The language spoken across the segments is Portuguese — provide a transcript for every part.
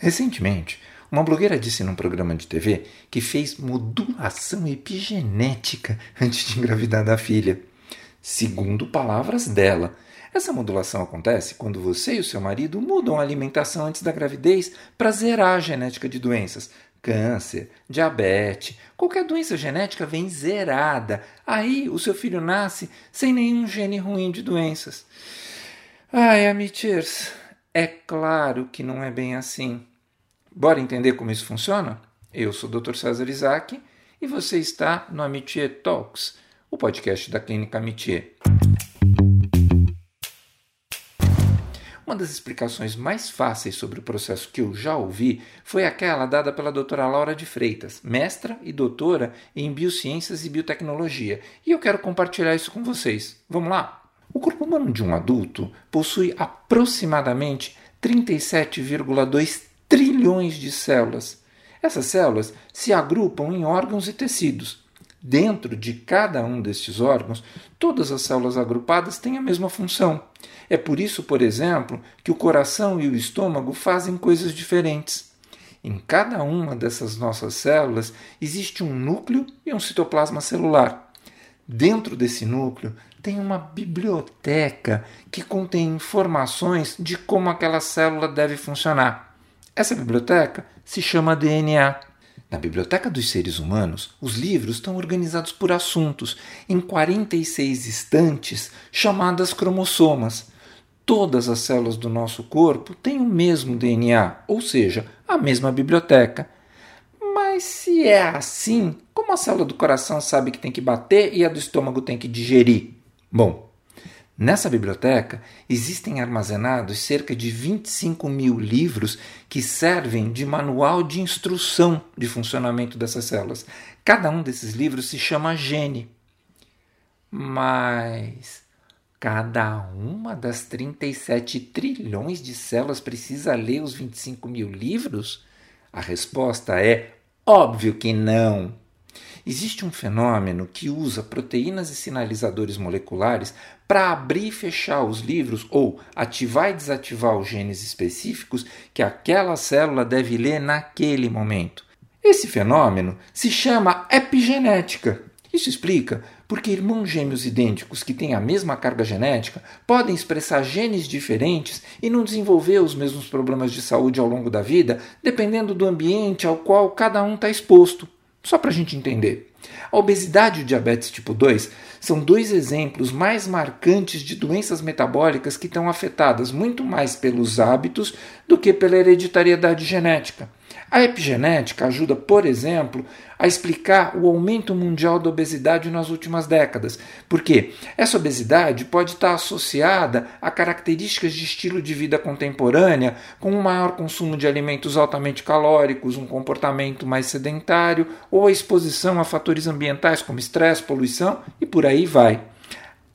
Recentemente, uma blogueira disse num programa de TV que fez modulação epigenética antes de engravidar da filha. Segundo palavras dela, essa modulação acontece quando você e o seu marido mudam a alimentação antes da gravidez para zerar a genética de doenças. Câncer, diabetes, qualquer doença genética vem zerada. Aí o seu filho nasce sem nenhum gene ruim de doenças. Ai, Amityrs, é claro que não é bem assim. Bora entender como isso funciona? Eu sou o Dr. César Isaac e você está no Amitié Talks, o podcast da Clínica Amitié. Uma das explicações mais fáceis sobre o processo que eu já ouvi foi aquela dada pela doutora Laura de Freitas, mestra e doutora em Biociências e Biotecnologia, e eu quero compartilhar isso com vocês. Vamos lá? O corpo humano de um adulto possui aproximadamente 37,2 trilhões de células. Essas células se agrupam em órgãos e tecidos. Dentro de cada um destes órgãos, todas as células agrupadas têm a mesma função. É por isso, por exemplo, que o coração e o estômago fazem coisas diferentes. Em cada uma dessas nossas células existe um núcleo e um citoplasma celular. Dentro desse núcleo tem uma biblioteca que contém informações de como aquela célula deve funcionar. Essa biblioteca se chama DNA. Na biblioteca dos seres humanos, os livros estão organizados por assuntos em 46 estantes chamadas cromossomas. Todas as células do nosso corpo têm o mesmo DNA, ou seja, a mesma biblioteca. Mas se é assim, como a célula do coração sabe que tem que bater e a do estômago tem que digerir? Bom, Nessa biblioteca existem armazenados cerca de 25 mil livros que servem de manual de instrução de funcionamento dessas células. Cada um desses livros se chama gene. Mas cada uma das 37 trilhões de células precisa ler os 25 mil livros? A resposta é óbvio que não. Existe um fenômeno que usa proteínas e sinalizadores moleculares para abrir e fechar os livros ou ativar e desativar os genes específicos que aquela célula deve ler naquele momento. Esse fenômeno se chama epigenética. Isso explica porque irmãos gêmeos idênticos que têm a mesma carga genética podem expressar genes diferentes e não desenvolver os mesmos problemas de saúde ao longo da vida, dependendo do ambiente ao qual cada um está exposto. Só para a gente entender. A obesidade e o diabetes tipo 2 são dois exemplos mais marcantes de doenças metabólicas que estão afetadas muito mais pelos hábitos do que pela hereditariedade genética. A epigenética ajuda, por exemplo, a explicar o aumento mundial da obesidade nas últimas décadas, porque essa obesidade pode estar associada a características de estilo de vida contemporânea, com um maior consumo de alimentos altamente calóricos, um comportamento mais sedentário ou a exposição a fatores ambientais como estresse, poluição e por aí vai.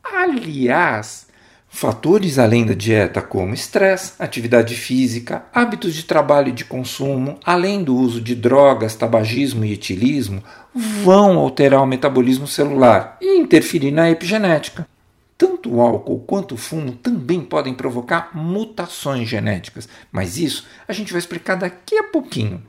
Aliás, Fatores além da dieta, como estresse, atividade física, hábitos de trabalho e de consumo, além do uso de drogas, tabagismo e etilismo, vão alterar o metabolismo celular e interferir na epigenética. Tanto o álcool quanto o fumo também podem provocar mutações genéticas, mas isso a gente vai explicar daqui a pouquinho.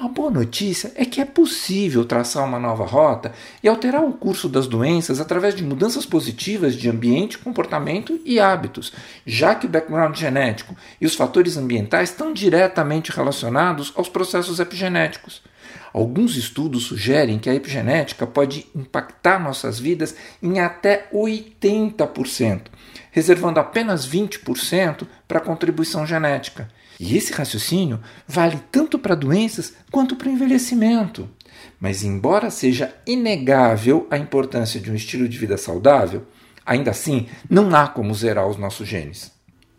A boa notícia é que é possível traçar uma nova rota e alterar o curso das doenças através de mudanças positivas de ambiente, comportamento e hábitos, já que o background genético e os fatores ambientais estão diretamente relacionados aos processos epigenéticos. Alguns estudos sugerem que a epigenética pode impactar nossas vidas em até 80%, reservando apenas 20% para a contribuição genética. E esse raciocínio vale tanto para doenças quanto para o envelhecimento. Mas, embora seja inegável a importância de um estilo de vida saudável, ainda assim não há como zerar os nossos genes.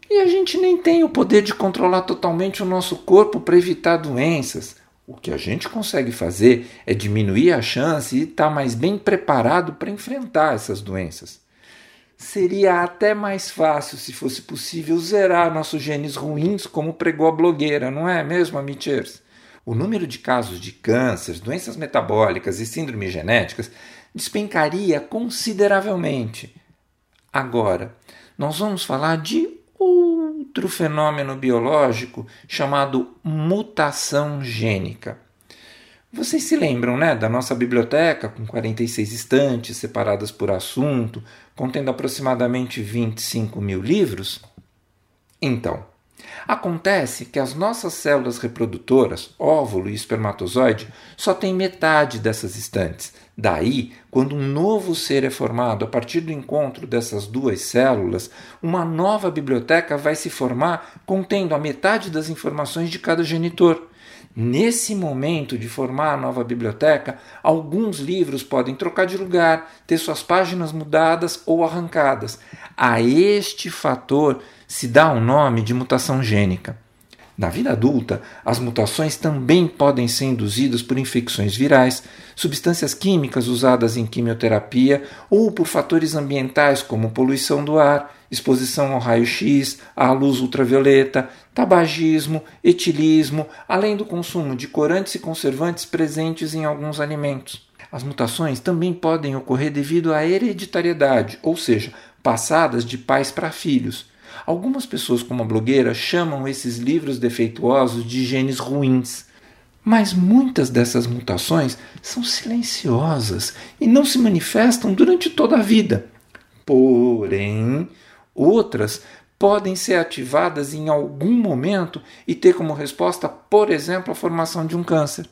E a gente nem tem o poder de controlar totalmente o nosso corpo para evitar doenças. O que a gente consegue fazer é diminuir a chance e estar tá mais bem preparado para enfrentar essas doenças seria até mais fácil, se fosse possível, zerar nossos genes ruins, como pregou a blogueira, não é mesmo, Amichers? O número de casos de câncer, doenças metabólicas e síndromes genéticas despencaria consideravelmente. Agora, nós vamos falar de outro fenômeno biológico chamado mutação gênica. Vocês se lembram, né, da nossa biblioteca com 46 estantes separadas por assunto, contendo aproximadamente 25 mil livros? Então, acontece que as nossas células reprodutoras, óvulo e espermatozoide, só têm metade dessas estantes. Daí, quando um novo ser é formado a partir do encontro dessas duas células, uma nova biblioteca vai se formar contendo a metade das informações de cada genitor. Nesse momento de formar a nova biblioteca, alguns livros podem trocar de lugar, ter suas páginas mudadas ou arrancadas. A este fator se dá o nome de mutação gênica. Na vida adulta, as mutações também podem ser induzidas por infecções virais, substâncias químicas usadas em quimioterapia ou por fatores ambientais como poluição do ar, exposição ao raio-x, à luz ultravioleta, tabagismo, etilismo, além do consumo de corantes e conservantes presentes em alguns alimentos. As mutações também podem ocorrer devido à hereditariedade, ou seja, passadas de pais para filhos. Algumas pessoas, como a blogueira, chamam esses livros defeituosos de genes ruins. Mas muitas dessas mutações são silenciosas e não se manifestam durante toda a vida. Porém, outras podem ser ativadas em algum momento e ter como resposta, por exemplo, a formação de um câncer.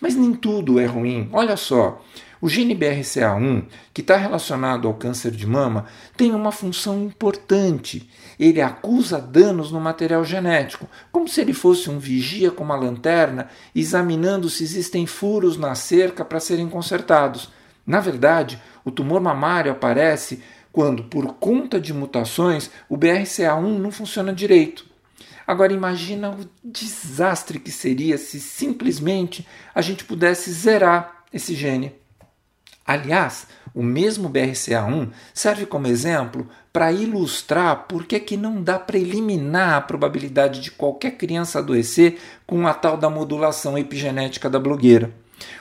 Mas nem tudo é ruim. Olha só, o gene BRCA1, que está relacionado ao câncer de mama, tem uma função importante. Ele acusa danos no material genético, como se ele fosse um vigia com uma lanterna examinando se existem furos na cerca para serem consertados. Na verdade, o tumor mamário aparece quando, por conta de mutações, o BRCA1 não funciona direito. Agora imagina o desastre que seria se simplesmente a gente pudesse zerar esse gene. Aliás, o mesmo BRCA1 serve como exemplo para ilustrar por que, que não dá para eliminar a probabilidade de qualquer criança adoecer com a tal da modulação epigenética da blogueira.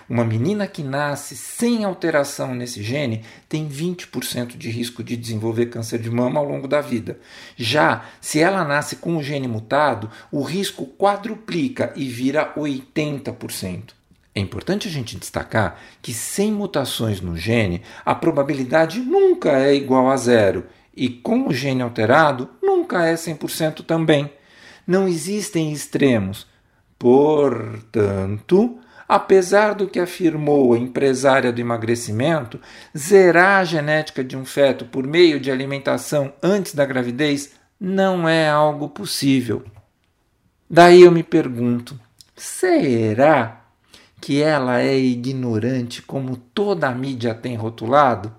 Uma menina que nasce sem alteração nesse gene tem 20% de risco de desenvolver câncer de mama ao longo da vida. Já se ela nasce com o gene mutado, o risco quadruplica e vira 80%. É importante a gente destacar que sem mutações no gene, a probabilidade nunca é igual a zero, e com o gene alterado, nunca é 100% também. Não existem extremos. Portanto, apesar do que afirmou a empresária do emagrecimento, zerar a genética de um feto por meio de alimentação antes da gravidez não é algo possível. Daí eu me pergunto: será que ela é ignorante como toda a mídia tem rotulado?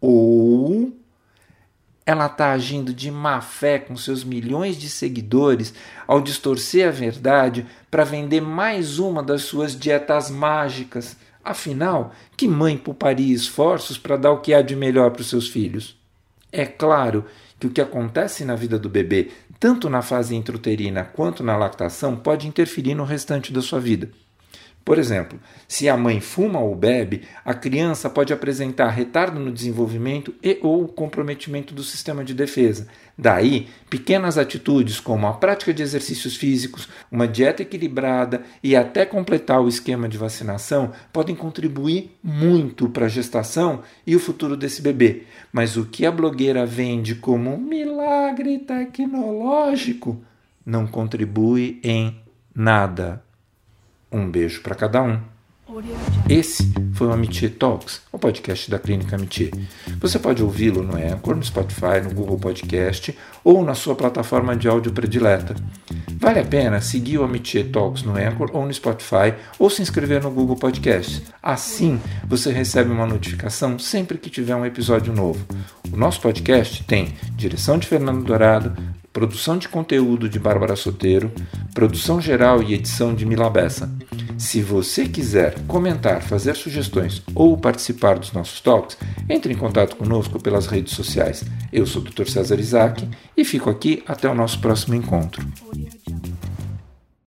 Ou ela está agindo de má fé com seus milhões de seguidores ao distorcer a verdade para vender mais uma das suas dietas mágicas? Afinal, que mãe pouparia esforços para dar o que há de melhor para os seus filhos? É claro que o que acontece na vida do bebê, tanto na fase intrauterina quanto na lactação, pode interferir no restante da sua vida. Por exemplo, se a mãe fuma ou bebe, a criança pode apresentar retardo no desenvolvimento e ou comprometimento do sistema de defesa. Daí, pequenas atitudes como a prática de exercícios físicos, uma dieta equilibrada e até completar o esquema de vacinação podem contribuir muito para a gestação e o futuro desse bebê. Mas o que a blogueira vende como milagre tecnológico não contribui em nada. Um beijo para cada um. Esse foi o Amitié Talks, o podcast da Clínica Amitié. Você pode ouvi-lo no Anchor, no Spotify, no Google Podcast ou na sua plataforma de áudio predileta. Vale a pena seguir o Amitié Talks no Anchor ou no Spotify ou se inscrever no Google Podcast. Assim, você recebe uma notificação sempre que tiver um episódio novo. O nosso podcast tem direção de Fernando Dourado, produção de conteúdo de Bárbara Soteiro, produção geral e edição de Milabessa. Se você quiser comentar, fazer sugestões ou participar dos nossos talks, entre em contato conosco pelas redes sociais. Eu sou o Dr. César Isaac e fico aqui até o nosso próximo encontro.